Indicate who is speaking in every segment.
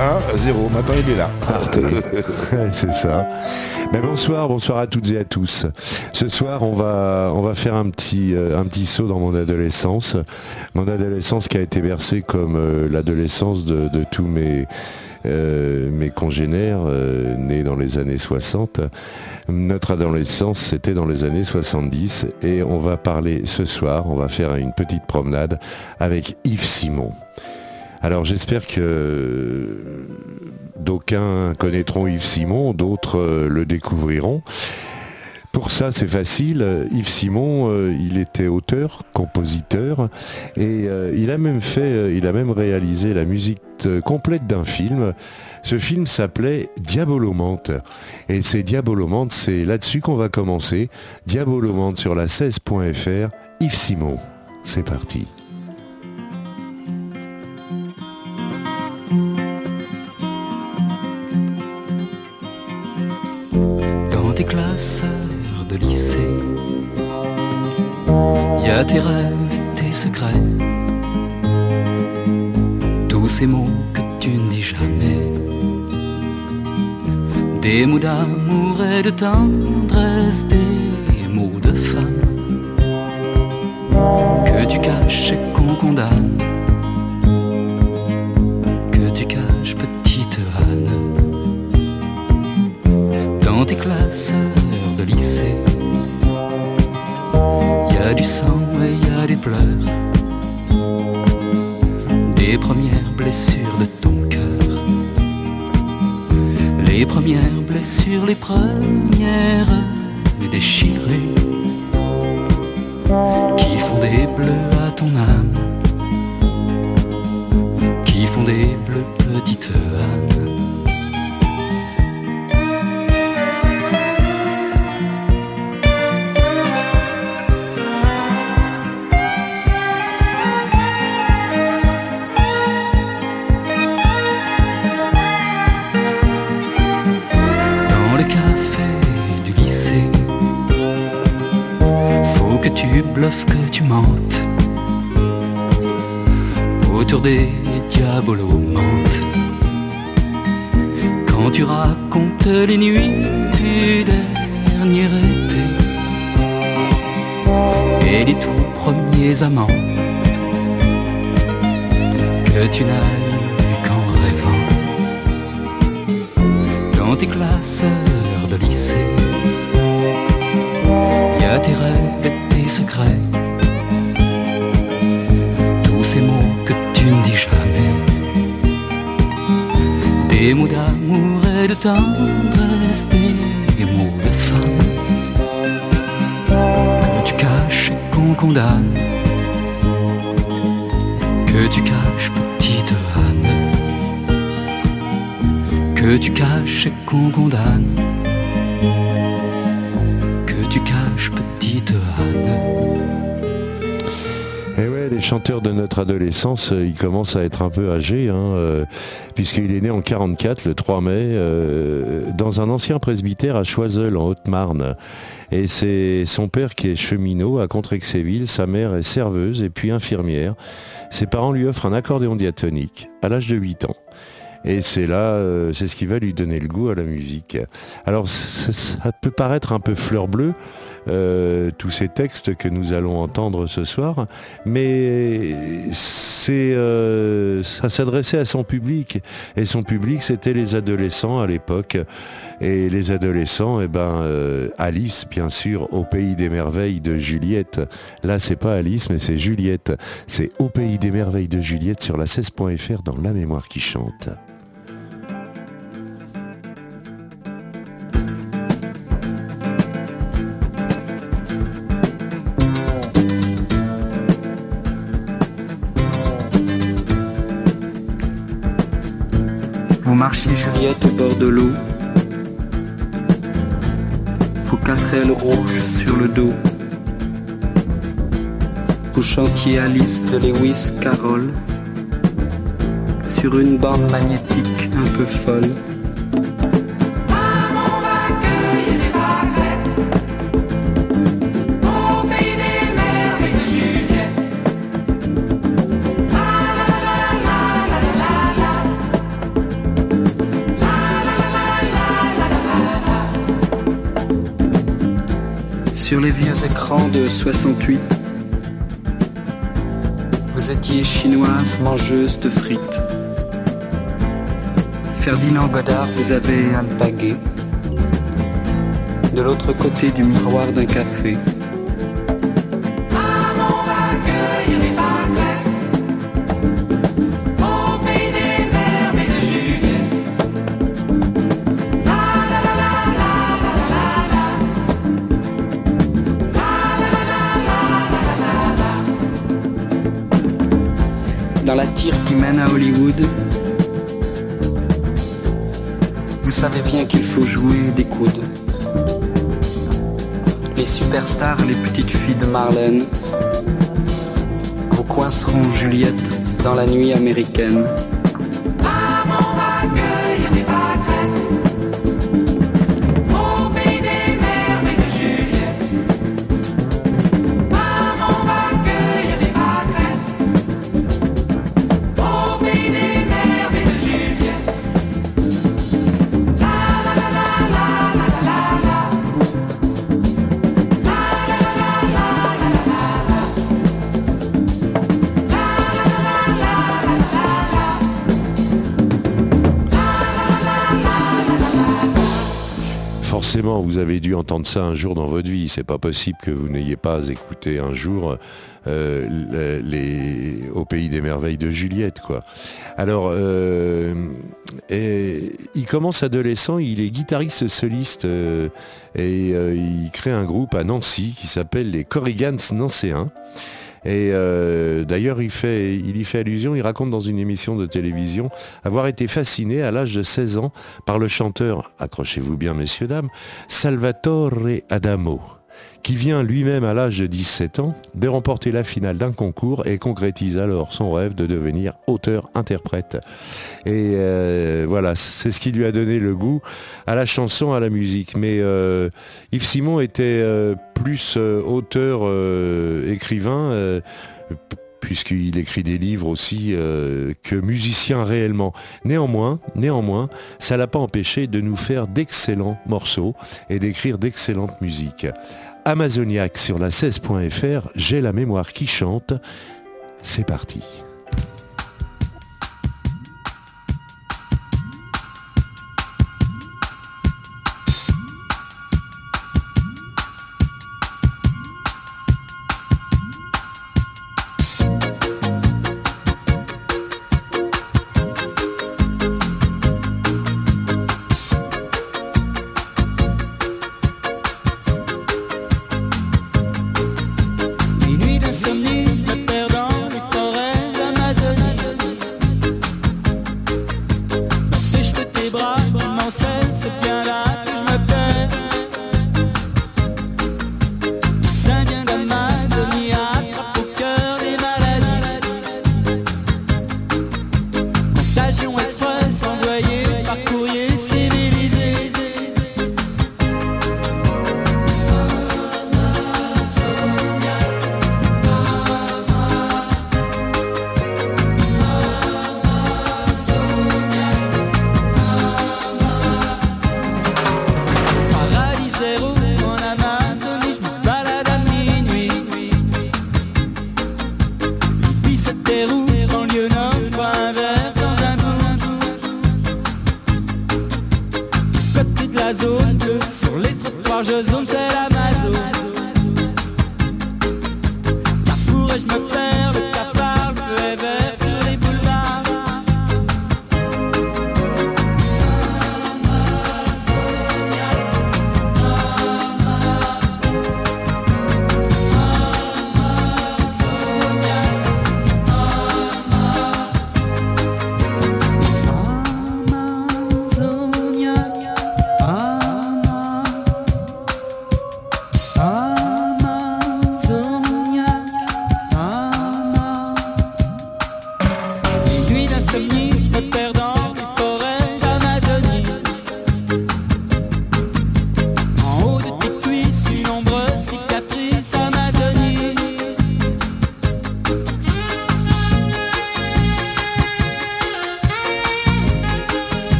Speaker 1: Hein, zéro. Maintenant, il est là.
Speaker 2: c'est ça. Mais bonsoir, bonsoir à toutes et à tous. Ce soir, on va, on va faire un petit, euh, un petit saut dans mon adolescence. Mon adolescence qui a été versée comme euh, l'adolescence de, tous mes, euh, mes congénères nés dans les années 60. Notre adolescence, c'était dans les années 70 et on va parler ce soir, on va faire une petite promenade avec Yves Simon. Alors j'espère que d'aucuns connaîtront Yves Simon, d'autres euh, le découvriront. Pour ça, c'est facile. Yves Simon, euh, il était auteur, compositeur, et euh, il a même fait, il a même réalisé la musique complète d'un film. Ce film s'appelait Diabolomante. Et c'est Diabolomante, c'est là-dessus qu'on va commencer. Diabolomante sur la 16.fr. Yves Simon. C'est parti.
Speaker 3: Tes rêves tes secrets, tous ces mots que tu ne dis jamais. Des mots d'amour et de tendresse, des mots de femme que tu caches des premières blessures de ton cœur, les premières blessures, les premières déchirées qui font des bleus à ton âme, qui font des bleus petite âme. Des
Speaker 2: euh, il commence à être un peu âgé, hein, euh, puisqu'il est né en 44, le 3 mai, euh, dans un ancien presbytère à Choiseul, en Haute-Marne. Et c'est son père qui est cheminot à Contrexéville, sa mère est serveuse et puis infirmière. Ses parents lui offrent un accordéon diatonique à l'âge de 8 ans. Et c'est là, c'est ce qui va lui donner le goût à la musique. Alors ça peut paraître un peu fleur bleue, euh, tous ces textes que nous allons entendre ce soir, mais c'est, euh, ça s'adressait à son public, et son public c'était les adolescents à l'époque. Et les adolescents, eh ben, euh, Alice, bien sûr, au pays des merveilles de Juliette. Là, c'est pas Alice, mais c'est Juliette. C'est au pays des merveilles de Juliette sur la 16.fr dans La mémoire qui chante.
Speaker 3: Rouges sur le dos. Vous chantiez Alice de Lewis Carroll sur une bande magnétique un peu folle. Écrans de 68, vous étiez chinoise mangeuse de frites. Ferdinand Godard, vous avez un baguet de l'autre côté du miroir d'un café. Dans la tire qui mène à Hollywood, vous savez bien qu'il faut jouer des coudes. Les superstars, les petites filles de Marlène, vous coinceront Juliette dans la nuit américaine.
Speaker 2: Vous avez dû entendre ça un jour dans votre vie. C'est pas possible que vous n'ayez pas écouté un jour euh, les, au pays des merveilles de Juliette, quoi. Alors, euh, il commence adolescent, il est guitariste soliste euh, et il crée un groupe à Nancy qui s'appelle les Corrigans Nancéens. Et euh, d'ailleurs, il, y fait allusion, il raconte dans une émission de télévision avoir été fasciné à l'âge de 16 ans par le chanteur, accrochez-vous bien messieurs, dames, Salvatore Adamo qui vient lui-même à l'âge de 17 ans de remporter la finale d'un concours et concrétise alors son rêve de devenir auteur-interprète. Et euh, voilà, c'est ce qui lui a donné le goût à la chanson, à la musique. Mais euh, Yves Simon était euh, plus auteur, écrivain puisqu'il écrit des livres aussi que musicien réellement. Néanmoins, néanmoins, ça l'a pas empêché de nous faire d'excellents morceaux et d'écrire d'excellentes musiques. Amazoniac sur la 16.fr, j'ai la mémoire qui chante. C'est parti.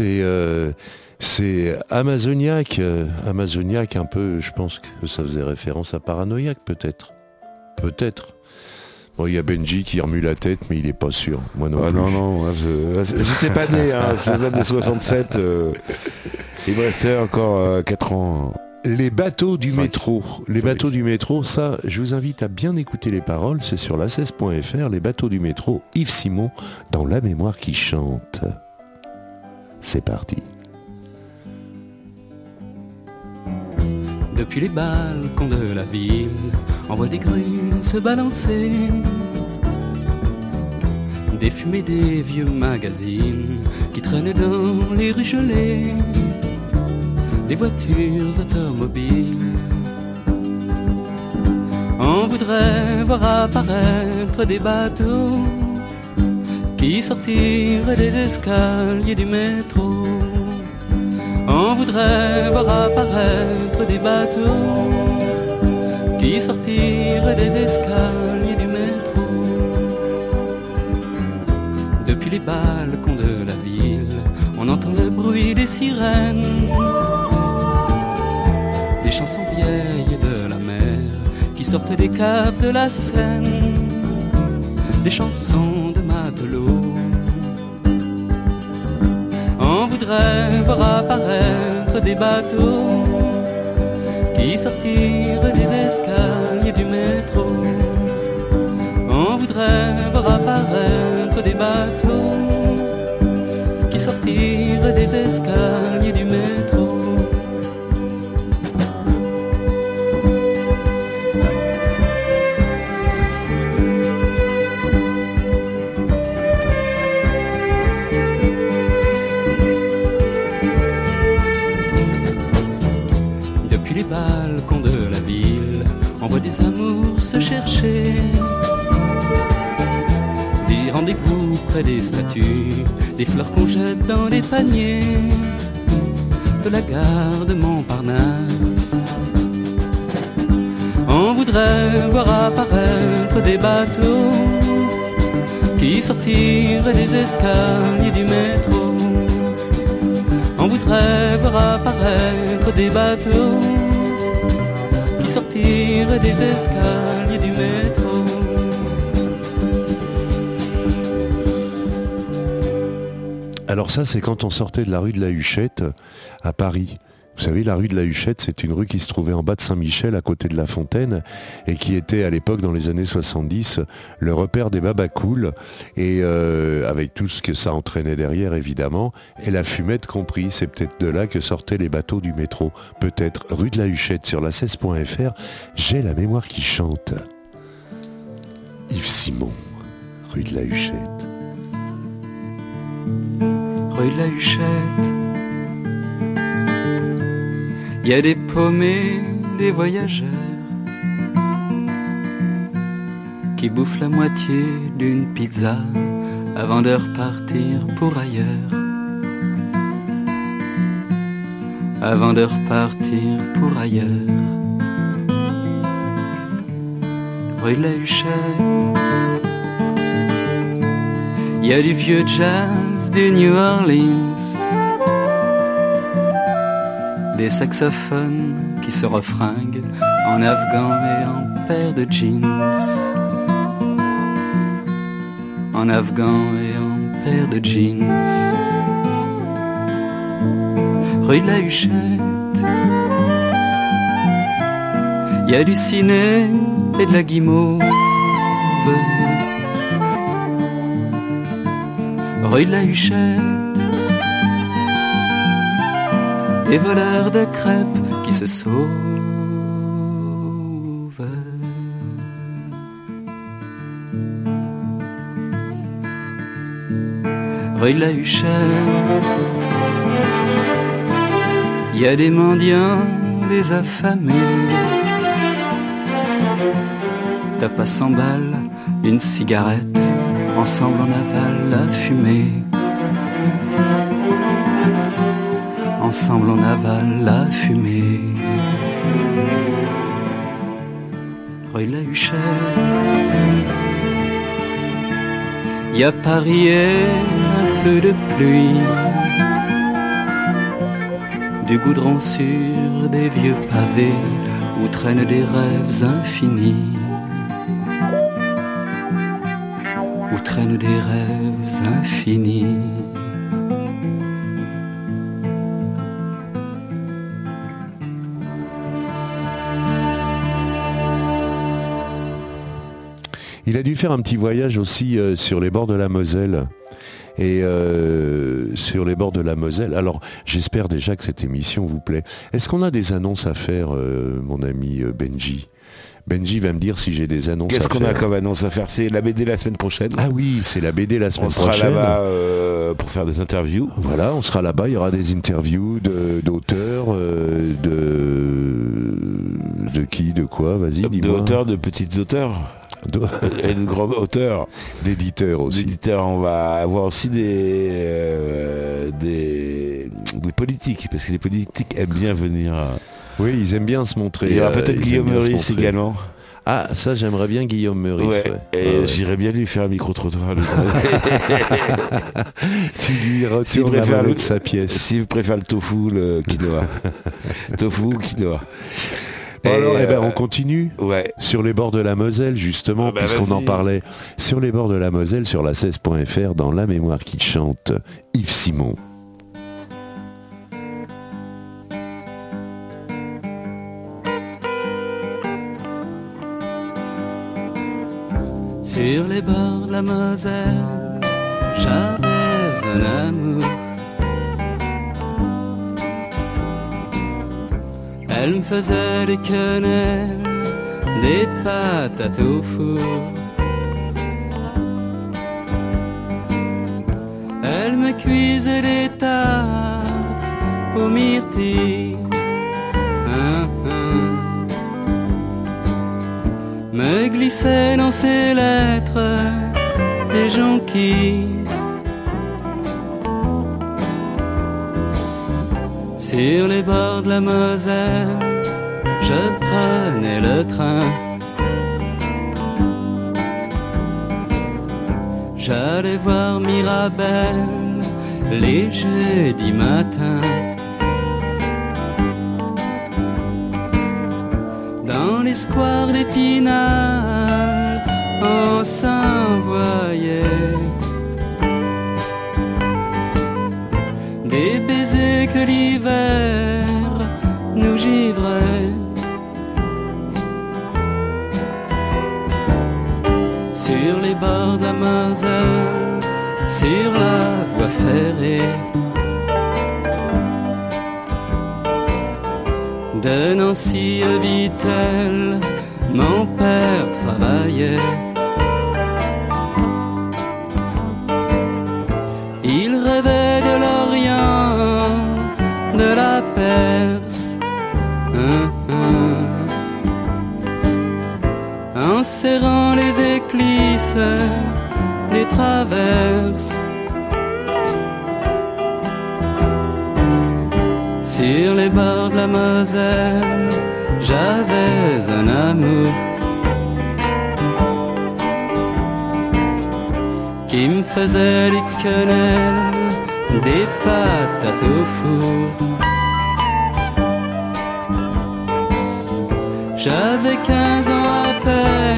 Speaker 2: C'est euh, c'est Amazoniac, euh, Amazoniac un peu, je pense que ça faisait référence à Paranoïaque peut-être. Peut-être. Bon, il y a Benji qui remue la tête, mais il n'est pas sûr. Moi non
Speaker 4: ah non, non, j'étais pas né, hein, c'est de 67. Euh, il me restait encore 4 ans.
Speaker 2: Les bateaux du métro. Les bateaux du métro, ça, je vous invite à bien écouter les paroles. C'est sur la 16.fr, les bateaux du métro, Yves Simon, dans La mémoire qui chante. C'est parti.
Speaker 3: Depuis les balcons de la ville, on voit des grues se balancer. Des fumées des vieux magazines qui traînaient dans les rues. Des voitures automobiles. On voudrait voir apparaître des bateaux qui sortirait des escaliers du métro. On voudrait voir apparaître des bateaux qui sortiraient des escaliers du métro. Depuis les balcons de la ville, on entend le bruit des sirènes, des chansons vieilles de la mer qui sortent des caves de la Seine, des chansons voudrait voir apparaître des bateaux qui sortirent des escaliers du métro. On voudrait voir apparaître des bateaux qui sortirent des escaliers des statues, des fleurs qu'on jette dans des paniers de la gare de Montparnasse. On voudrait voir apparaître des bateaux qui sortiraient des escaliers du métro. On voudrait voir apparaître des bateaux qui sortiraient des escaliers
Speaker 2: Alors ça, c'est quand on sortait de la rue de la Huchette à Paris. Vous savez, la rue de la Huchette, c'est une rue qui se trouvait en bas de Saint-Michel, à côté de la Fontaine, et qui était à l'époque, dans les années 70, le repère des babacools, et euh, avec tout ce que ça entraînait derrière, évidemment, et la fumette compris. C'est peut-être de là que sortaient les bateaux du métro. Peut-être rue de la Huchette sur la 16.fr. J'ai la mémoire qui chante. Yves Simon, rue de la Huchette
Speaker 3: rue de la Huchette. Il y a des paumés, des voyageurs qui bouffent la moitié d'une pizza avant de repartir pour ailleurs. avant de repartir pour ailleurs. Rue de la Huchette, il y a du vieux jazz du New Orleans, des saxophones qui se refringuent en afghan et en paire de jeans. En afghan et en paire de jeans. Rue de la Huchette, y a du ciné et de la guimauve. Rue de la Huchette, des voleurs de crêpes qui se sauvent. Rue de la Huchette, il y a des mendiants, des affamés. T'as pas cent balles, une cigarette, ensemble on avale la fumée. Ensemble on avale la fumée. Rue la Huchette. Y a Paris et un peu de pluie. Du goudron sur des vieux pavés où traînent des rêves infinis.
Speaker 2: Il a dû faire un petit voyage aussi euh, sur les bords de la Moselle. Et euh, sur les bords de la Moselle. Alors, j'espère déjà que cette émission vous plaît. Est-ce qu'on a des annonces à faire, euh, mon ami Benji? Benji va me dire si j'ai des annonces
Speaker 4: Qu'est-ce qu'on a comme annonce à faire? C'est la BD la semaine prochaine.
Speaker 2: Ah oui, c'est la BD la semaine
Speaker 4: on sera
Speaker 2: prochaine.
Speaker 4: là-bas euh, pour faire des interviews.
Speaker 2: Voilà, on sera là-bas, il y aura des interviews de- d'auteurs, euh, de... de qui, de quoi, vas-y,
Speaker 4: De
Speaker 2: dis-moi.
Speaker 4: auteurs, de petits auteurs
Speaker 2: De-
Speaker 4: et de grands auteurs.
Speaker 2: D'éditeurs aussi.
Speaker 4: D'éditeurs, on va avoir aussi des, euh, des, des politiques, parce que les politiques aiment bien venir.
Speaker 2: Oui, ils aiment bien se montrer.
Speaker 4: Il y aura
Speaker 2: euh,
Speaker 4: peut-être Guillaume Meurice également.
Speaker 2: Ah, ça j'aimerais bien Guillaume Meurice.
Speaker 4: Ouais,
Speaker 2: ouais.
Speaker 4: Et
Speaker 2: ouais.
Speaker 4: j'irais bien lui faire un micro-trottoir.
Speaker 2: Tu lui retournes la de sa pièce.
Speaker 4: S'il préfère le tofu, le quinoa. tofu quinoa.
Speaker 2: Bon, alors, eh ben,
Speaker 4: euh,
Speaker 2: on continue
Speaker 4: Ouais.
Speaker 2: sur les bords de la Moselle, justement,
Speaker 4: Ah bah,
Speaker 2: puisqu'on en parlait. Sur les bords de la Moselle, sur la 16.fr, dans La mémoire qui chante, Yves Simon.
Speaker 3: Sur les bords de la Moselle, j'avais un amour. Elle me faisait des quenelles, des patates au four. Elle me cuisait des tartes aux myrtilles. Me glissait dans ses lettres des jonquilles. Sur les bords de la Moselle, je prenais le train. J'allais voir Mirabelle les jeudis matins. Squares d'Épinal, on s'envoyait des baisers que l'hiver nous givrait. Sur les bords de la Moselle, sur la voie ferrée. De Nancy à Vittel, mon père travaillait. Il rêvait de l'Orient, de la Perse. Hein, hein. En serrant les éclisses, les traverses. Les bords de la Moselle, j'avais un amour qui me faisait des quenelles, des patates au four. J'avais 15 ans à peine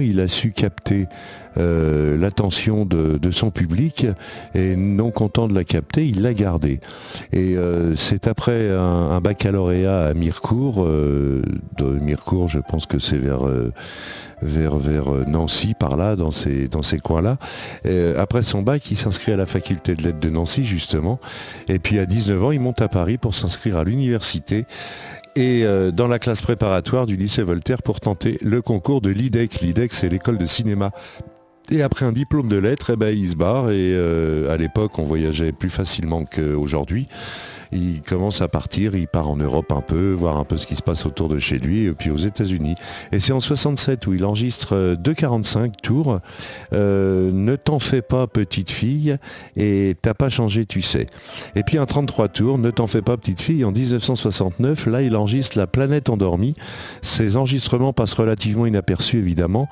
Speaker 2: il a su capter euh, l'attention de, son public et non content de la capter, il l'a gardée. Et euh, c'est après un, baccalauréat à Mirecourt, euh, de Mirecourt, je pense que c'est vers vers, vers Nancy, par là, dans ces, dans ces coins-là. Après son bac, il s'inscrit à la faculté de lettres de Nancy, justement. Et puis à 19 ans, il monte à Paris pour s'inscrire à l'université et euh, dans la classe préparatoire du lycée Voltaire pour tenter le concours de l'IDEC. L'IDEC, c'est l'école de cinéma. Et après un diplôme de lettres, eh ben, il se barre. Et euh, à l'époque, on voyageait plus facilement qu'aujourd'hui. Il commence à partir, il part en Europe un peu, voir un peu ce qui se passe autour de chez lui, et puis aux États-Unis. Et c'est en 67 où il enregistre euh, 2,45 tours. Euh, ne t'en fais pas, petite fille, et t'as pas changé, tu sais. Et puis un 33 tours, ne t'en fais pas, petite fille. En 1969, là, il enregistre La planète endormie. Ces enregistrements passent relativement inaperçus, évidemment.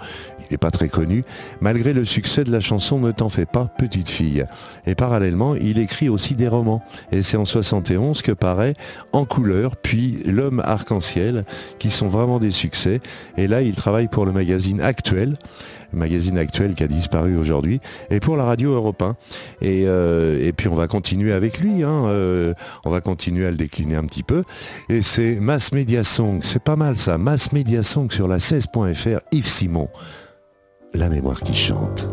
Speaker 2: N'est pas très connu, malgré le succès de la chanson Ne t'en fais pas, petite fille. Et parallèlement, il écrit aussi des romans. Et c'est en 71 que paraît En couleur, puis L'homme arc-en-ciel, qui sont vraiment des succès. Et là, il travaille pour le magazine Actuel, magazine Actuel qui a disparu aujourd'hui, et pour la radio Europe 1. Et, euh, et puis on va continuer avec lui, hein, euh, on va continuer à le décliner un petit peu. Et c'est Mass Media Song, c'est pas mal ça, Mass Media Song sur la 16.fr, Yves Simon. La mémoire qui chante.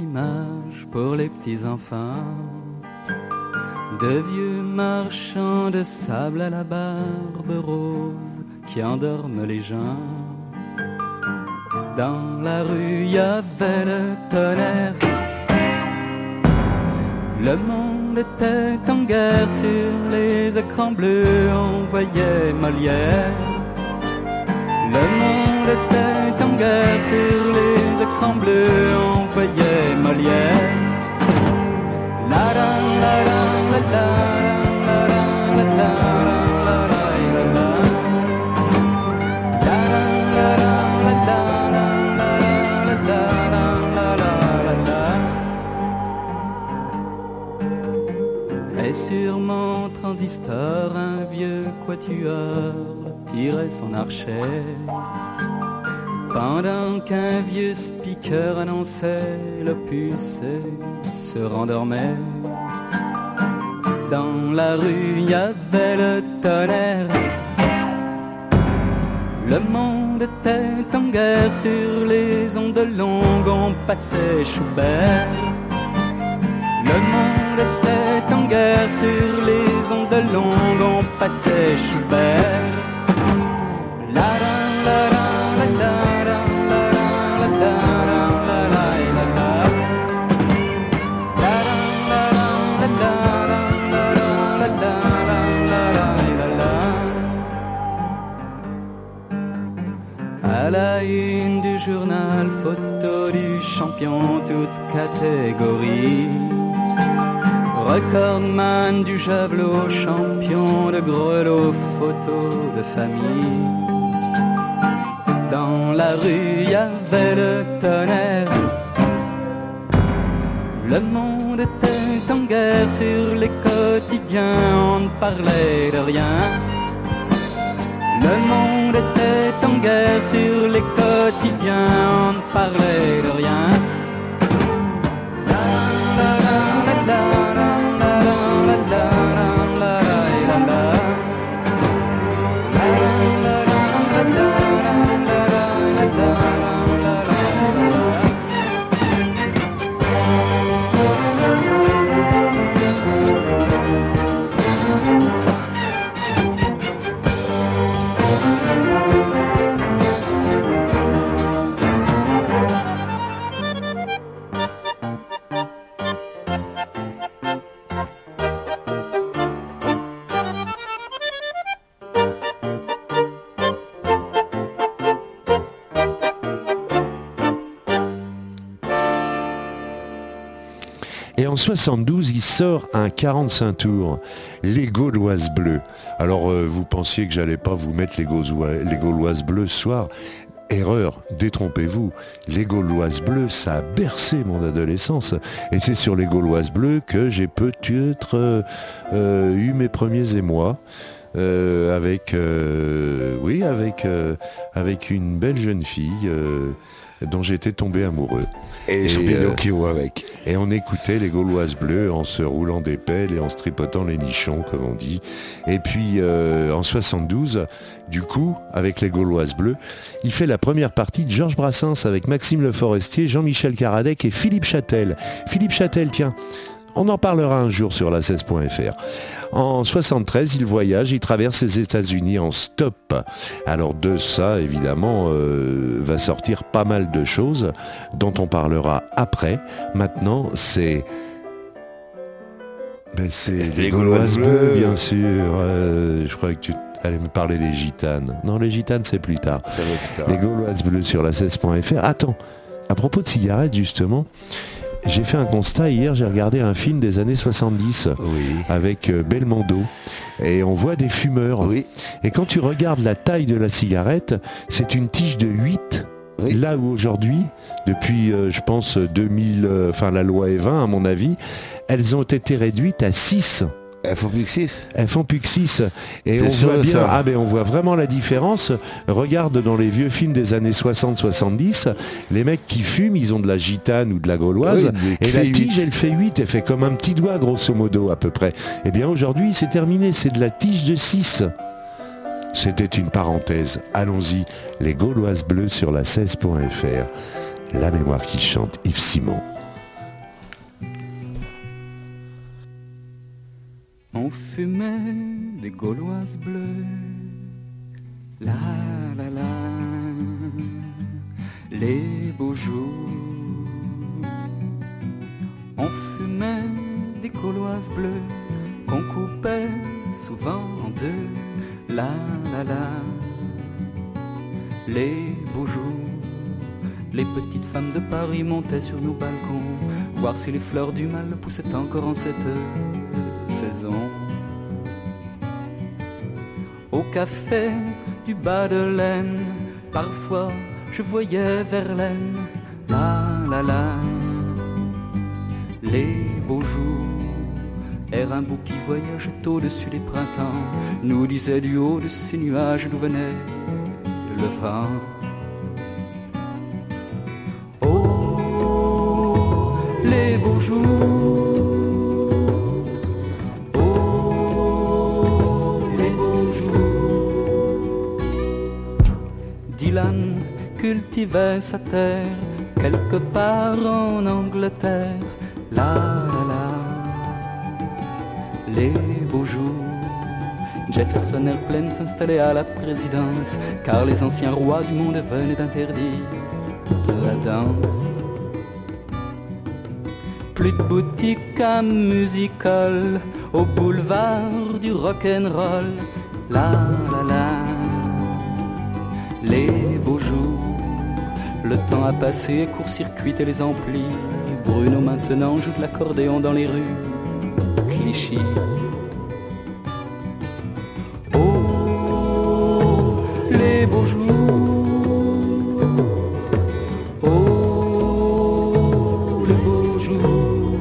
Speaker 3: Images pour les petits enfants. De vieux marchands de sable à la barbe rose qui endorment les gens. Dans la rue, y avait le tonnerre. Le monde était en guerre sur les écrans bleus, on voyait Molière. Le monde était en guerre sur les écrans bleus, et Molière. La transistor, un vieux quatuor tirait son archet. Pendant qu'un vieux speaker annonçait l'opus et se rendormait. Dans la rue, il y avait le tonnerre. Le monde était en guerre sur les ondes longues, on passait Schubert. Le monde était en guerre sur les ondes longues, on passait Schubert. Toute catégorie. Recordman du javelot, champion de grelot, photo de famille. Dans la rue, y avait le tonnerre. Le monde était en guerre sur les quotidiens, on ne parlait de rien. Le monde était en guerre sur les quotidiens, on ne parlait de rien.
Speaker 2: 72, il sort un 45 tours, les Gauloises bleues. Alors, euh, vous pensiez que j'allais pas vous mettre les, Gaulois- les Gauloises bleues ce soir Erreur, détrompez-vous. Les Gauloises bleues, ça a bercé mon adolescence. Et c'est sur les Gauloises bleues que j'ai peut-être euh, euh, eu mes premiers émois. avec, oui, avec, avec une belle jeune fille dont j'étais tombé amoureux.
Speaker 4: Et,
Speaker 2: Et,
Speaker 4: et
Speaker 2: euh,
Speaker 4: avec.
Speaker 2: Et on écoutait les Gauloises bleues en se roulant des pelles et en se tripotant les nichons, comme on dit. Et puis euh, en 72, du coup, avec les Gauloises bleues, il fait la première partie de Georges Brassens avec Maxime Le Forestier, Jean-Michel Caradec et Philippe Châtel. Philippe Châtel, tiens, on en parlera un jour sur la 16.fr. En 73, il voyage, il traverse les États-Unis en stop. Alors de ça, évidemment, euh, va sortir pas mal de choses dont on parlera après. Maintenant, c'est ben, c'est les,
Speaker 4: Les
Speaker 2: Gauloises bleues, bien sûr. Euh, je croyais que tu allais me parler des gitanes. Non, les gitanes, c'est plus tard.
Speaker 4: Plus tard.
Speaker 2: Les Gauloises bleues sur la 16.fr. Attends, à propos de cigarettes, justement, j'ai fait un constat hier, j'ai regardé un film des années 70
Speaker 4: Oui.
Speaker 2: avec euh, Belmondo et on voit des fumeurs.
Speaker 4: Oui.
Speaker 2: Et quand tu regardes la taille de la cigarette, c'est une tige de 8.
Speaker 4: Oui.
Speaker 2: Là où aujourd'hui, depuis euh, je pense 2000, euh, enfin la loi est 20 à mon avis, elles ont été réduites à 6.
Speaker 4: Elles font plus que 6.
Speaker 2: Elles font plus que 6. Et on voit bien, ah ben on voit vraiment la différence. Regarde dans les vieux films des années 60-70, les mecs qui fument, ils ont de la gitane ou de la gauloise.
Speaker 4: Oui,
Speaker 2: et la
Speaker 4: fait
Speaker 2: tige, elle fait 8, elle fait comme un petit doigt grosso modo à peu près. Eh bien aujourd'hui, c'est terminé, c'est de la tige de 6. C'était une parenthèse. Allons-y, les Gauloises bleues sur la 16.fr. La mémoire qui chante, Yves Simon.
Speaker 3: On fumait des gauloises bleues. La la la. Les beaux jours. On fumait des gauloises bleues qu'on coupait souvent en deux. La la la. Les beaux jours. Les petites femmes de Paris montaient sur nos balcons, voir si les fleurs du mal poussaient encore en cette saison. Café du bas de laine, parfois je voyais Verlaine, la la la. Les beaux jours, Air un qui voyage au-dessus des printemps, nous disait du haut de ces nuages d'où venait le vent. Oh, les beaux jours. Cultivait sa terre quelque part en Angleterre. La la la, les beaux jours. Jefferson Airplane s'installait à la présidence, car les anciens rois du monde venaient d'interdire la danse. Plus de boutique à musical au boulevard du rock'n'roll. La la la, les beaux. Le temps a passé, court-circuité les amplis. Bruno maintenant joue de l'accordéon dans les rues. Clichy. Oh, les beaux jours. Oh, les beaux jours.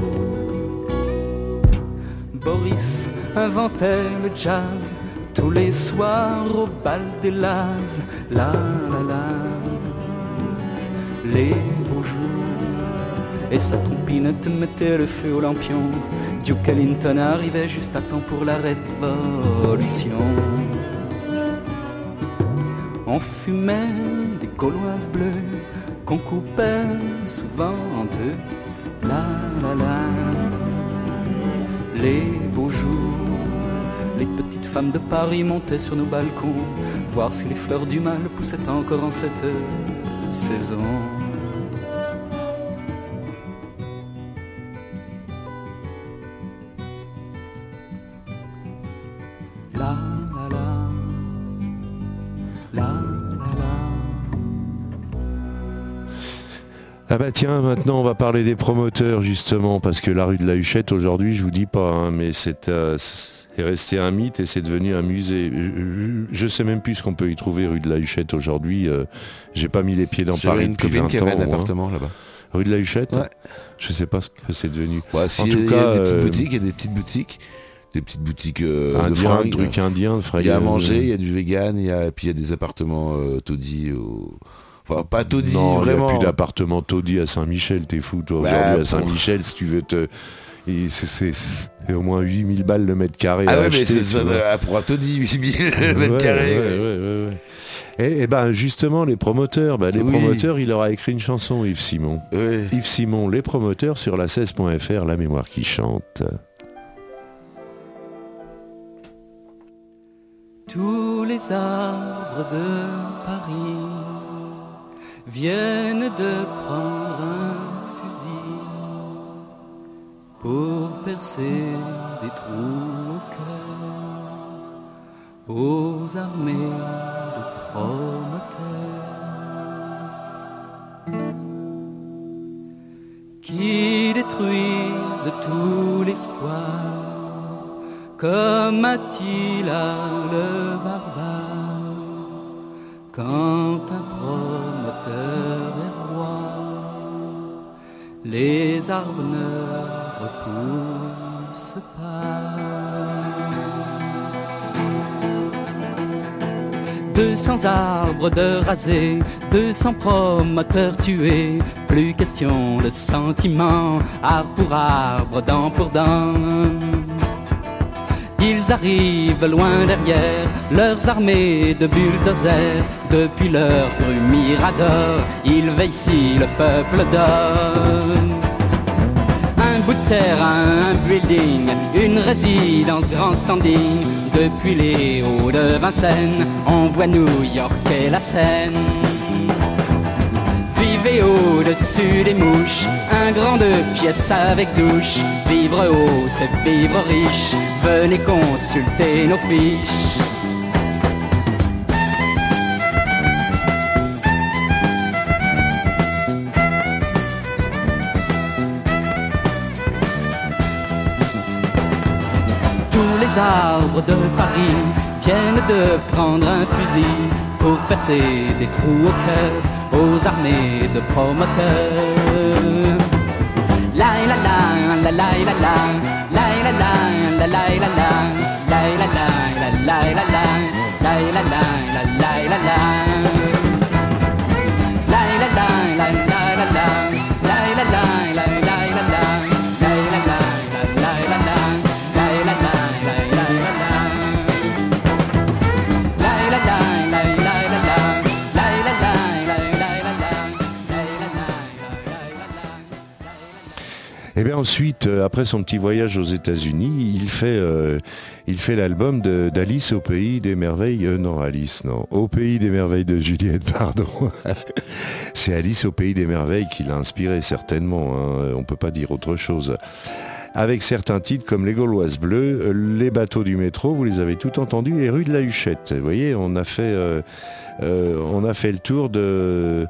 Speaker 3: Boris inventait le jazz tous les soirs au bal des Laz. La la la les beaux jours. Et sa trompinette mettait le feu au lampion. Duke Ellington arrivait juste à temps pour la révolution. On fumait des gauloises bleues qu'on coupait souvent en deux. La la la, les beaux jours. Les petites femmes de Paris montaient sur nos balcons, voir si les fleurs du mal poussaient encore en cette saison.
Speaker 2: Ah bah tiens, maintenant on va parler des promoteurs justement, parce que la rue de la Huchette aujourd'hui, je vous dis pas, hein, mais c'est euh, resté un mythe et c'est devenu un musée. Je, je sais même plus ce qu'on peut y trouver rue de la Huchette aujourd'hui. euh, J'ai pas mis les pieds dans Paris
Speaker 4: une
Speaker 2: depuis
Speaker 4: copine
Speaker 2: 20
Speaker 4: qui avait
Speaker 2: ans.
Speaker 4: un
Speaker 2: hein.
Speaker 4: appartement là-bas.
Speaker 2: Rue de la Huchette
Speaker 4: Ouais.
Speaker 2: Je sais pas ce que c'est devenu.
Speaker 4: Si,
Speaker 2: En
Speaker 4: y
Speaker 2: tout
Speaker 4: y
Speaker 2: cas,
Speaker 4: a des petites
Speaker 2: euh,
Speaker 4: boutiques, il y a des petites boutiques, des petites boutiques euh, de
Speaker 2: Indien, un
Speaker 4: fringues.
Speaker 2: truc indien, de
Speaker 4: Il y a à manger, il y a du vegan, il y a, puis il y a des appartements euh, taudis. au- Pas taudis,
Speaker 2: Non, il n'y a
Speaker 4: vraiment.
Speaker 2: plus d'appartement taudis à Saint-Michel, t'es fou toi.
Speaker 4: Bah,
Speaker 2: Aujourd'hui à Saint-Michel, si tu veux te... et c'est- au moins 8000 balles le mètre carré
Speaker 4: Ah
Speaker 2: à
Speaker 4: ouais, mais
Speaker 2: acheter,
Speaker 4: c'est ça, euh, pour un taudis, 8000
Speaker 2: Ouais,
Speaker 4: mètres carrés.
Speaker 2: ouais, ouais, ouais, ouais. Et, et ben justement les promoteurs, ben, les
Speaker 4: Oui.
Speaker 2: promoteurs, il leur a écrit une chanson Yves Simon.
Speaker 4: Ouais.
Speaker 2: Yves Simon, les promoteurs sur la 16.fr, la mémoire qui chante.
Speaker 3: Tous les arbres de Paris viennent de prendre un fusil pour percer des trous au cœur aux armées de promoteurs qui détruisent tout l'espoir comme Attila le barbare, quand un promoteur les arbres ne repoussent pas. Deux cents arbres de rasés, 200 promoteurs tués, plus question de sentiments, arbre pour arbre, dent pour dent. Ils arrivent loin derrière leurs armées de bulldozers. Depuis leur rue Mirador, ils veillent si le peuple dort. De un building, une résidence grand standing. Depuis les hauts de Vincennes, on voit New York et la Seine. Vivez au-dessus des mouches, un grand deux pièces avec douche. Vivre haut, c'est vivre riche. Venez consulter nos fiches. Les arbres de Paris viennent de prendre un fusil pour percer des trous au cœur aux armées de promoteurs. La la la la la la la
Speaker 2: Et bien ensuite, euh, après son petit voyage aux États-Unis, il fait, euh, il l'album d'Alice au pays des merveilles. Euh, non, Alice, non, au pays des merveilles de Juliette, pardon. C'est Alice au pays des merveilles qui l'a inspiré certainement. Hein, on peut pas dire autre chose. Avec certains titres comme Les Gauloises Bleues, Les Bateaux du métro, vous les avez tout entendus, et Rue de la Huchette. Vous voyez, on a fait, on a fait le tour de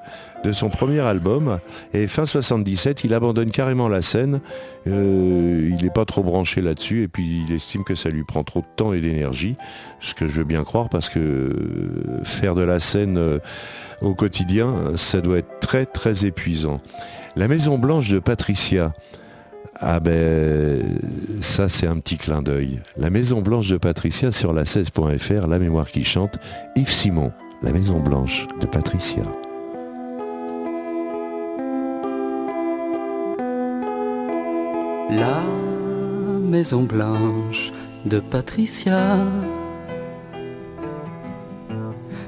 Speaker 2: son premier album. Et fin 77, il abandonne carrément la scène. Euh, il n'est pas trop branché là-dessus et puis il estime que ça lui prend trop de temps et d'énergie. Ce que je veux bien croire parce que euh, faire de la scène euh, au quotidien, ça doit être très très épuisant. La Maison Blanche de Patricia. Ah ben ça c'est un petit clin d'œil. La Maison Blanche de Patricia sur la 16.fr, la mémoire qui chante, Yves Simon, La Maison Blanche de Patricia.
Speaker 3: La Maison Blanche de Patricia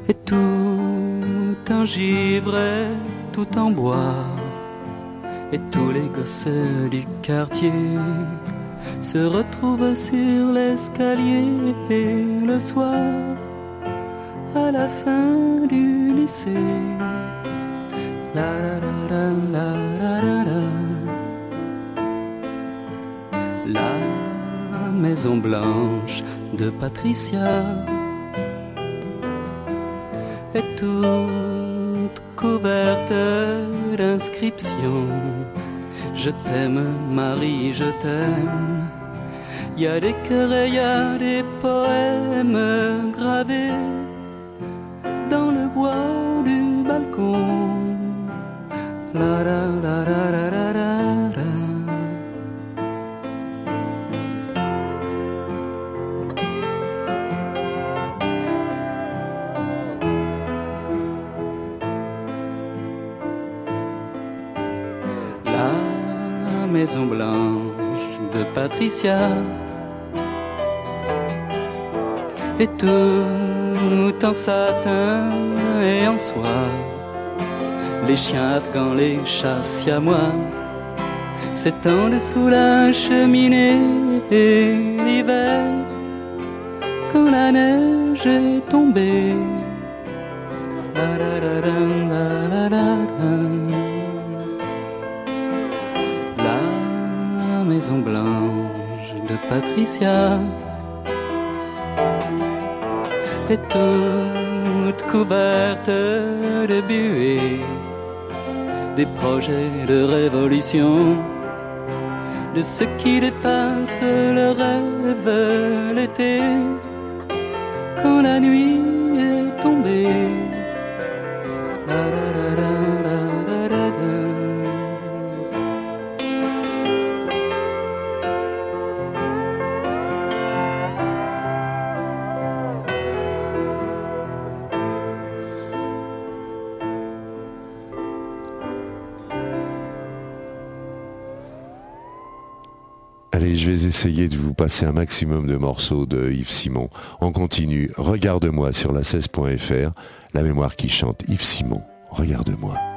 Speaker 3: est tout en givre tout en bois. Et tous les gosses du quartier se retrouvent sur l'escalier le soir à la fin du lycée. La, la, la, la maison blanche de Patricia est toute couverte d'inscriptions. Je t'aime, Marie, je t'aime. Y a des cœurs et y a des poèmes gravés maison blanche de Patricia et tout en satin et en soie. Les chiens afghans, les chats moi s'étendent sous la cheminée et l'hiver. Quand la neige est tombée. Patricia est toute couverte de buée, des projets de révolution, de ce qui dépasse le rêve l'été, quand la nuit
Speaker 2: essayer de vous passer un maximum de morceaux de Yves Simon. On continue. Regarde-moi sur la 16.fr, la mémoire qui chante Yves Simon. Regarde-moi.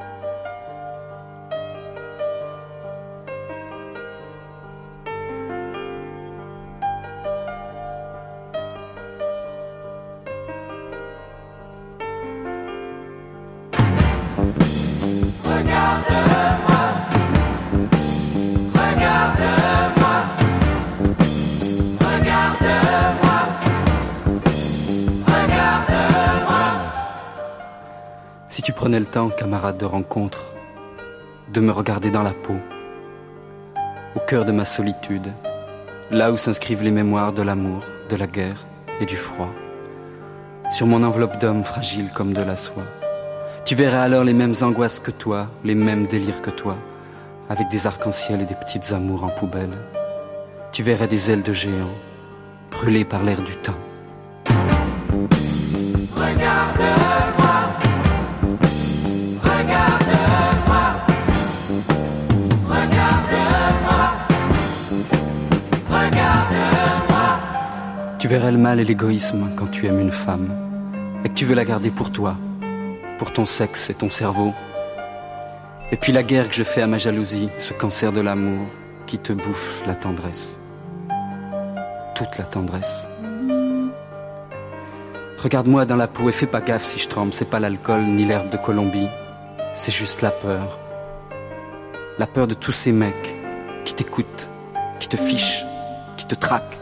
Speaker 3: Camarade de rencontre, de me regarder dans la peau, au cœur de ma solitude, là où s'inscrivent les mémoires de l'amour, de la guerre et du froid, sur mon enveloppe d'homme fragile comme de la soie. Tu verrais alors les mêmes angoisses que toi, les mêmes délires que toi, avec des arcs-en-ciel et des petites amours en poubelle. Tu verrais des ailes de géants,
Speaker 1: brûlé par l'air du temps. Tu verrais le mal et l'égoïsme quand tu aimes une femme et que tu veux la garder pour toi, pour ton sexe et ton cerveau. Et puis la guerre que je fais à ma jalousie, ce cancer de l'amour qui te bouffe la tendresse. Toute la tendresse. Regarde-moi dans la peau et fais pas gaffe si je tremble, c'est pas l'alcool ni l'herbe de Colombie, c'est juste la peur. La peur de tous ces mecs qui t'écoutent, qui te fichent, qui te traquent.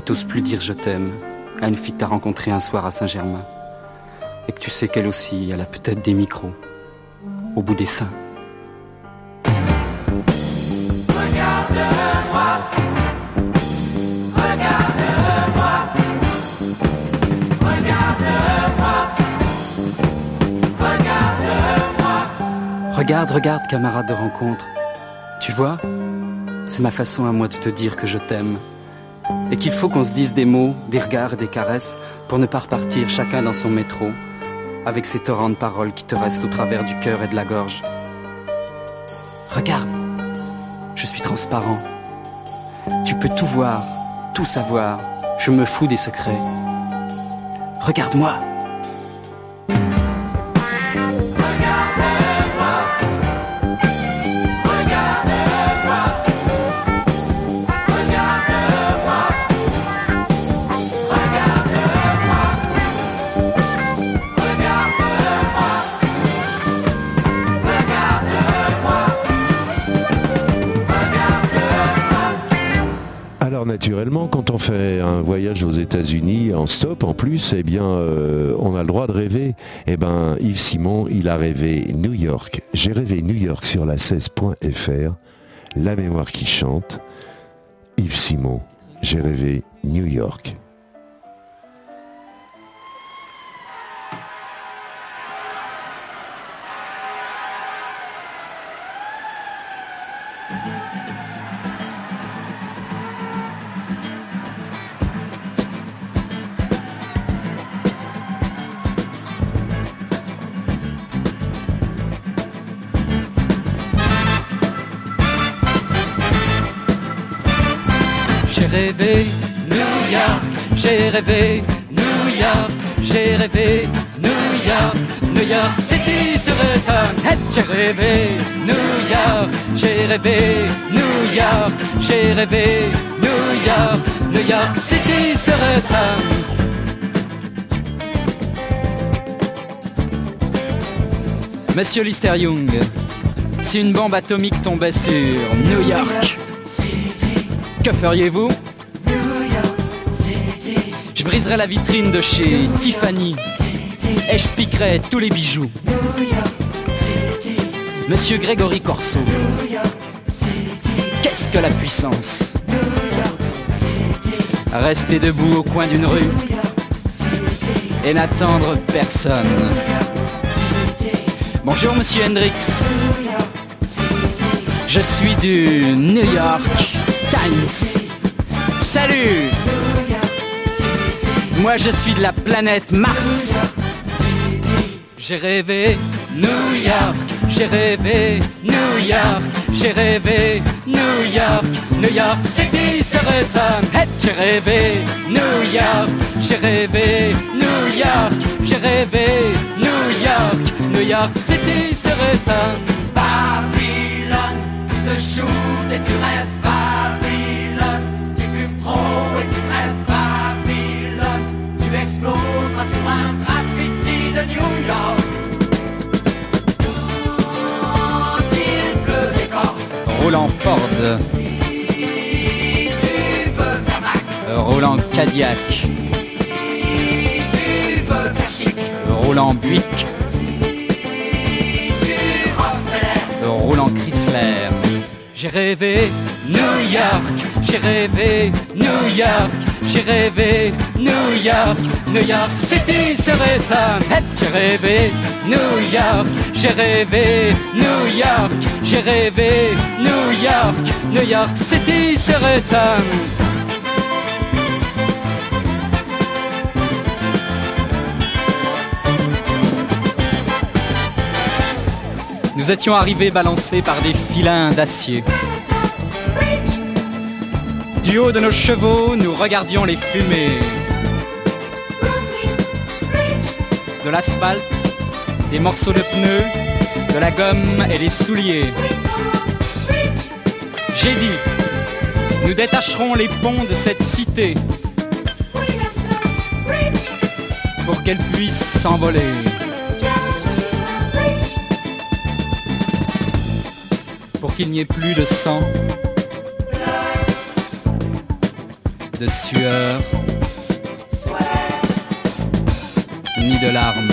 Speaker 1: Et plus dire je t'aime à une fille que t'as rencontrée un soir à Saint-Germain. Et que tu sais qu'elle aussi, elle a peut-être des micros au bout des seins. Regarde, regarde, camarade de rencontre. Tu vois, c'est ma façon à moi de te dire que je t'aime. Et qu'il faut qu'on se dise des mots, des regards et des caresses pour ne pas repartir chacun dans son métro avec ces torrents de paroles qui te restent au travers du cœur et de la gorge. Regarde, je suis transparent. Tu peux tout voir, tout savoir. Je me fous des secrets. Regarde-moi.
Speaker 2: Naturellement, quand on fait un voyage aux États-Unis en stop, en plus, eh euh, on a le droit de rêver. Eh ben, Yves Simon, il a rêvé New York. J'ai rêvé New York sur la 16.fr. La mémoire qui chante. Yves Simon, j'ai rêvé New York.
Speaker 3: Rêvé New York, j'ai rêvé New York, j'ai rêvé New York, New York City ça. Hey, J'ai rêvé New York, j'ai rêvé New York, j'ai rêvé New York, New York City serait ça. Monsieur Lister Young, si une bombe atomique tombait sur New York, que feriez-vous? Je briserais la vitrine de chez Tiffany et je piquerais tous les bijoux. Monsieur Grégory Corso, qu'est-ce que la puissance? Rester debout au coin d'une rue et n'attendre personne. Bonjour Monsieur Hendrix, je suis du New York Times. Salut Moi je suis de la planète Mars. J'ai rêvé New York, j'ai rêvé New York, j'ai rêvé New York, New York City ça. Hey, j'ai rêvé New York, j'ai rêvé New York, j'ai rêvé New York, New York City serait ça. Buick,
Speaker 5: Rockefeller,
Speaker 3: Roland Chrysler. J'ai rêvé New York, j'ai rêvé New York, j'ai rêvé New York, New York City serait ça. J'ai rêvé New York, j'ai rêvé New York, j'ai rêvé New York, New York City serait ça. Nous étions arrivés balancés par des filins d'acier. Du haut de nos chevaux, nous regardions les fumées. De l'asphalte, des morceaux de pneus, de la gomme et des souliers. J'ai dit, nous détacherons les ponts de cette cité pour qu'elle puisse s'envoler. Qu'il n'y ait plus de sang, de sueur, ni de larmes.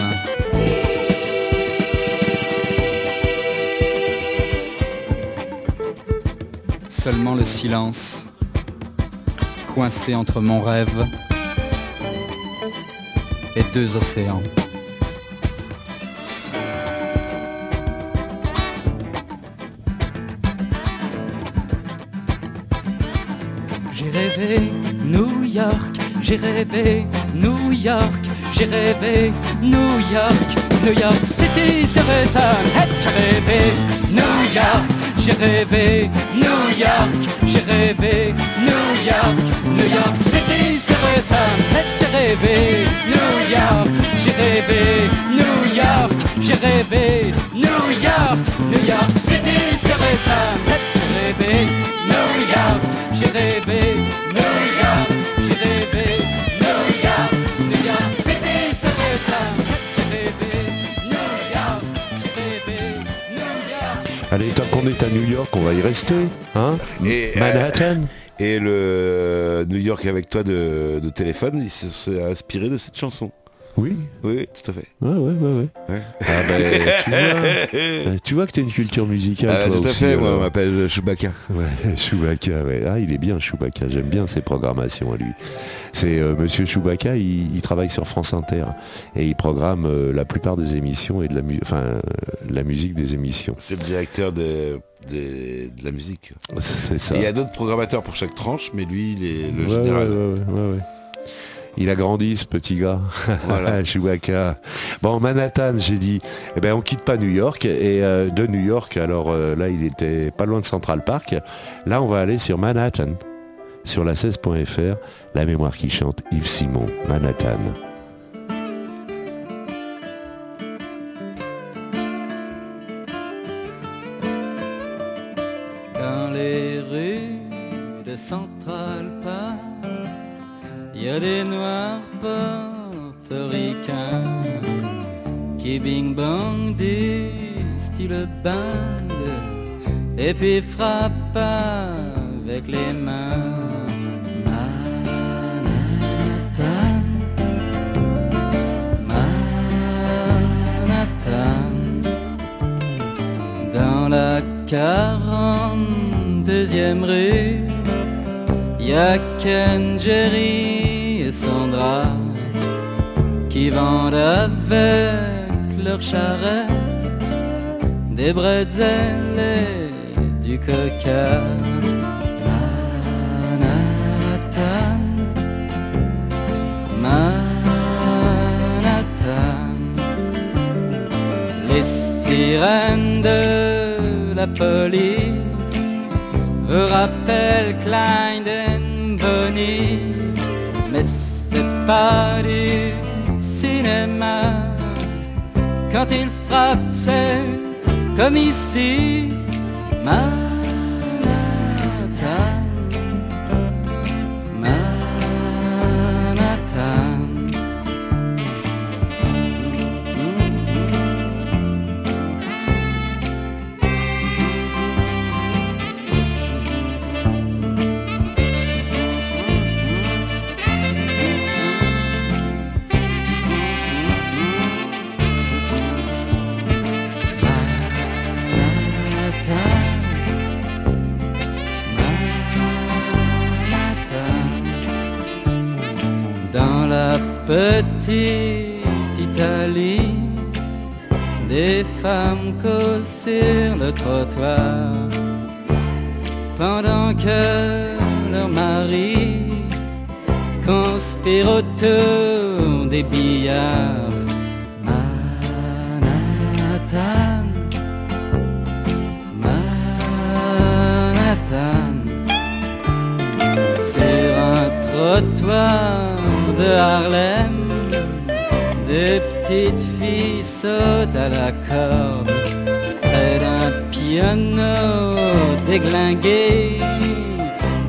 Speaker 3: Seulement le silence, coincé entre mon rêve et deux océans. J'ai rêvé New York, j'ai rêvé New York, j'ai rêvé New York, New York City serait ça. J'ai rêvé New York, j'ai rêvé New York, j'ai rêvé New York, New York City serait ça. J'ai rêvé New York, j'ai rêvé New York, j'ai rêvé New York, New York City serait rêvé New York, j'ai rêvé New York, j'ai rêvé New York, New York City serait New York, j'ai rêvé New York.
Speaker 2: Allez, tant qu'on est à New York, on va y rester. Hein?
Speaker 4: Et, euh,
Speaker 2: Manhattan
Speaker 4: Et le New York avec toi de, de téléphone, il s'est inspiré de cette chanson.
Speaker 2: Oui.
Speaker 4: Oui, tout à fait.
Speaker 2: Ouais, ouais, ouais. ouais. Ah ben, tu vois, euh, tu vois que tu as une culture musicale,
Speaker 4: Ah,
Speaker 2: toi
Speaker 4: tout à
Speaker 2: aussi,
Speaker 4: fait, moi on m'appelle Chewbacca.
Speaker 2: Ouais, Chewbacca, ouais. Ah, il est bien, Chewbacca. J'aime bien ses programmations à lui. C'est euh, Monsieur Chewbacca, il, il travaille sur France Inter et il programme euh, la plupart des émissions et de la, enfin, euh, la musique des émissions.
Speaker 4: C'est le directeur de, de, de la musique.
Speaker 2: C'est ça.
Speaker 4: Il y a d'autres programmateurs pour chaque tranche, mais lui, il est le
Speaker 2: Ouais,
Speaker 4: général.
Speaker 2: ouais, ouais. Il a grandi ce petit gars,
Speaker 4: Voilà.
Speaker 2: Chewbacca. Bon, Manhattan, j'ai dit, eh ben on quitte pas New York et euh, de New York, alors euh, là il était pas loin de Central Park. Là on va aller sur Manhattan, sur la 16.fr, la mémoire qui chante Yves Simon, Manhattan.
Speaker 3: Dans les rues de Central y a des noirs portoricains qui bing bang du style band et puis frappent avec les mains. Manhattan, Manhattan dans la 42e rue, y a Ken, Jerry et Sandra qui vendent avec leur charrette des bretzels et du coca. Manhattan, Manhattan les sirènes de la police rappellent Klein and Bonnie, du cinéma. Quand ils frappent, c'est comme ici, Petite Italie, des femmes causent sur le trottoir pendant que leur mari conspire autour des billards. Manhattan, Manhattan, sur un trottoir de Harlem, des petites filles sautent à la corde près d'un piano déglingué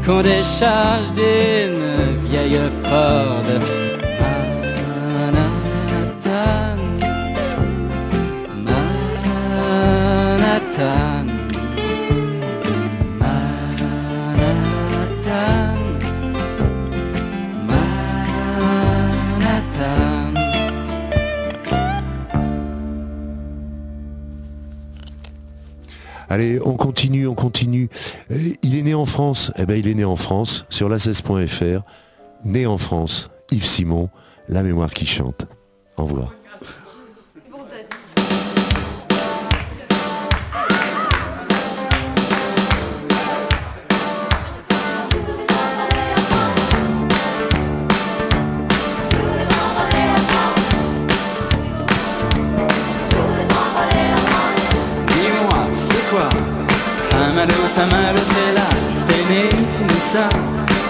Speaker 3: qu'on décharge d'une vieille Ford.
Speaker 2: Allez, on continue, on continue. Euh, il est né en France. Eh ben, il est né en France, sur la 16.fr. Né en France, Yves Simon, la mémoire qui chante. Au revoir.
Speaker 3: Saint-Malo, c'est là, t'es né, nous ça.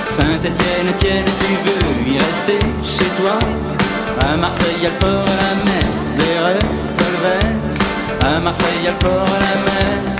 Speaker 3: Saint-Étienne, Étienne, tu veux y rester chez toi? À Marseille, y'a le port à la mer, des revolvers. À Marseille, y'a le port à la mer.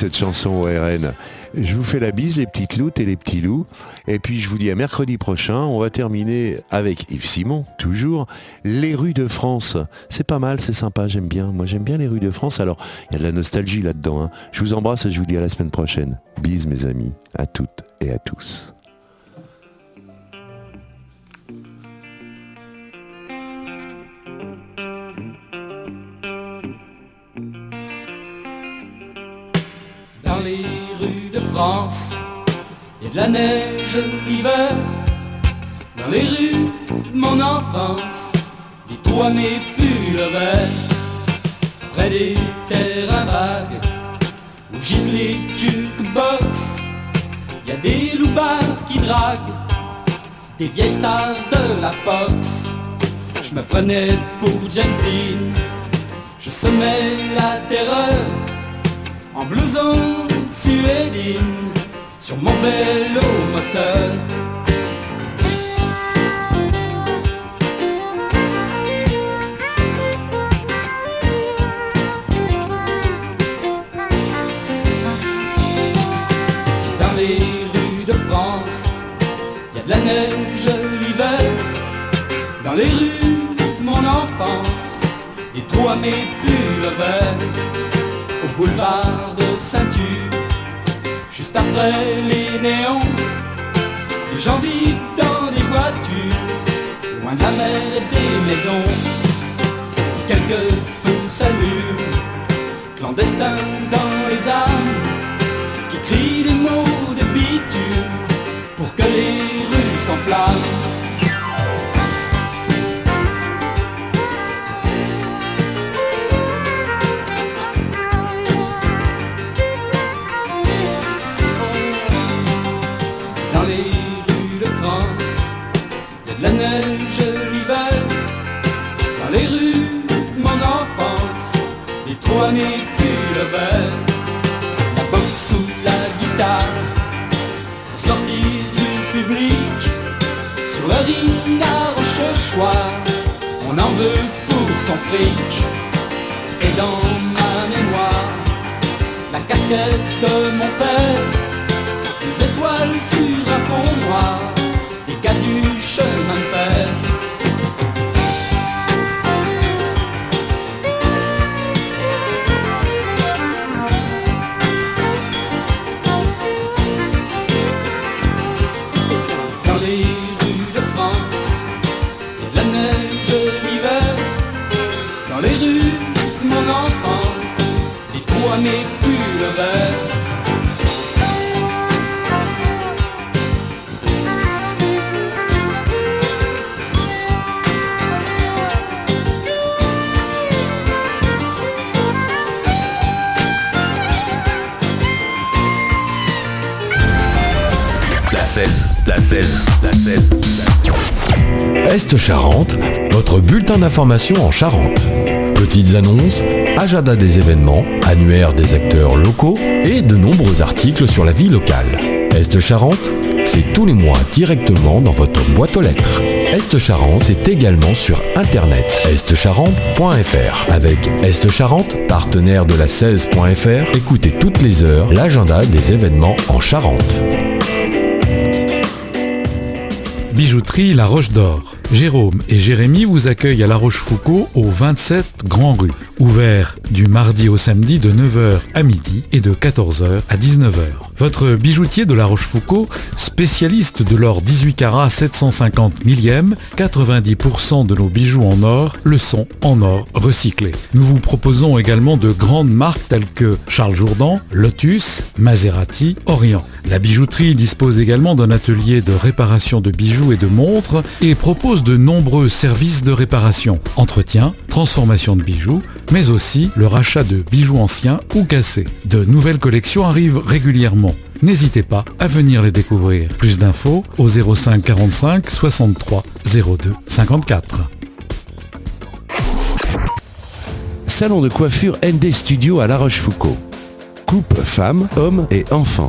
Speaker 2: Cette chanson au RN. Je vous fais la bise, les petites loutes et les petits loups. Et puis je vous dis à mercredi prochain. On va terminer avec Yves Simon, toujours. Les rues de France. C'est pas mal, c'est sympa, j'aime bien. Moi j'aime bien les rues de France. Alors, il y a de la nostalgie là-dedans. hein. Je vous embrasse et je vous dis à la semaine prochaine. Bise mes amis, à toutes et à tous.
Speaker 3: Il y a de la neige l'hiver. Dans les rues de mon enfance, des toits mes verts. Près des terrains vagues, où gisent les jukebox, il y a des loupards qui draguent des vieilles stars de la Fox. Je me prenais pour James Dean, je semais la terreur en blouson suédine sur mon vélo moteur. Dans les rues de France, il y a de la neige l'hiver. Dans les rues de mon enfance, des trous à mes. Au boulevard de Ceinture, juste après les néons, les gens vivent dans des voitures, loin de la mer et des maisons. Quelques feux s'allument, clandestins dans les âmes qui crient des mots de bitume pour que les rues s'enflamment. La boxe ou la guitare pour sortir du public. Sur le ring à Rochechouart on en veut pour son fric. Et dans ma mémoire la casquette de mon père des étoiles sur un fond noir des gars du chemin de fer Les rues mon enfance, trous à mes pulls verts.
Speaker 4: La 16, la 16, la 16.
Speaker 6: Est Charente, votre bulletin d'information en Charente. Petites annonces, agenda des événements, annuaire des acteurs locaux et de nombreux articles sur la vie locale. Est Charente, c'est tous les mois directement dans votre boîte aux lettres. Est Charente, c'est également sur internet estcharente.fr. Avec Est Charente, partenaire de la 16.fr, écoutez toutes les heures l'agenda des événements en Charente.
Speaker 7: Bijouterie La Roche d'Or. Jérôme et Jérémy vous accueillent à La Rochefoucauld au 27 Grand Rue. Ouvert du mardi au samedi de 9h à midi et de 14h à 19h. Votre bijoutier de La Rochefoucauld, spécialiste de l'or 18 carats 750 millième, 90% de nos bijoux en or le sont en or recyclé. Nous vous proposons également de grandes marques telles que Charles Jourdan, Lotus, Maserati, Orient. La bijouterie dispose également d'un atelier de réparation de bijoux et de montres et propose de nombreux services de réparation, entretien, transformation de bijoux, mais aussi le rachat de bijoux anciens ou cassés. De nouvelles collections arrivent régulièrement. N'hésitez pas à venir les découvrir. Plus d'infos au 05 45 63 02 54.
Speaker 2: Salon de coiffure ND Studio à La Rochefoucauld. Coupe femmes, hommes et enfants.